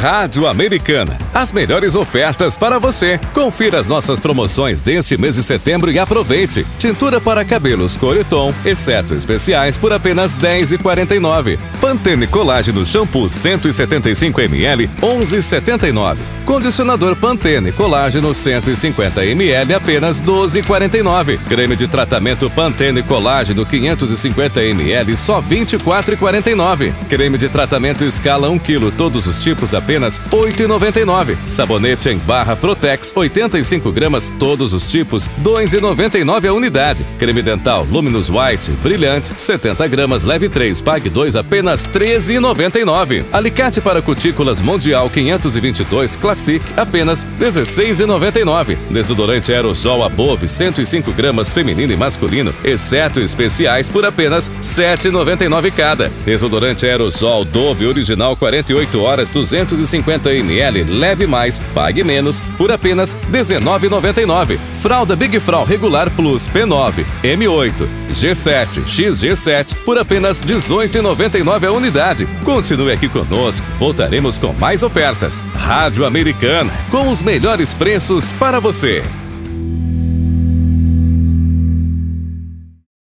Rádio Americana. As melhores ofertas para você. Confira as nossas promoções deste mês de setembro e aproveite. Tintura para cabelos cor e tom, exceto especiais, por apenas R$ 10,49. Pantene Colágeno Shampoo 175ml, 11,79. Condicionador Pantene Colágeno 150ml, apenas 12,49. Creme de tratamento Pantene Colágeno 550ml, só 24,49. Creme de tratamento Escala 1 kg, todos os tipos, apenas 8,99. Sabonete em barra Protex 85 gramas, todos os tipos, 2,99 a unidade. Creme dental Luminous White Brilhante 70 gramas, leve 3, pague 2, apenas 13,99. Alicate para cutículas Mundial 522 Classic, apenas 16,99. Desodorante aerosol Above 105 gramas, feminino e masculino, exceto especiais, por apenas 7,99 cada. Desodorante aerosol Dove original 48 horas 250 ml, leve mais, pague menos, por apenas 19,99. Fralda Big Frau regular Plus P9, M8, G7, XG7 por apenas 18,99 a unidade. Continue aqui conosco, voltaremos com mais ofertas. Rádio Americana, com os melhores preços para você.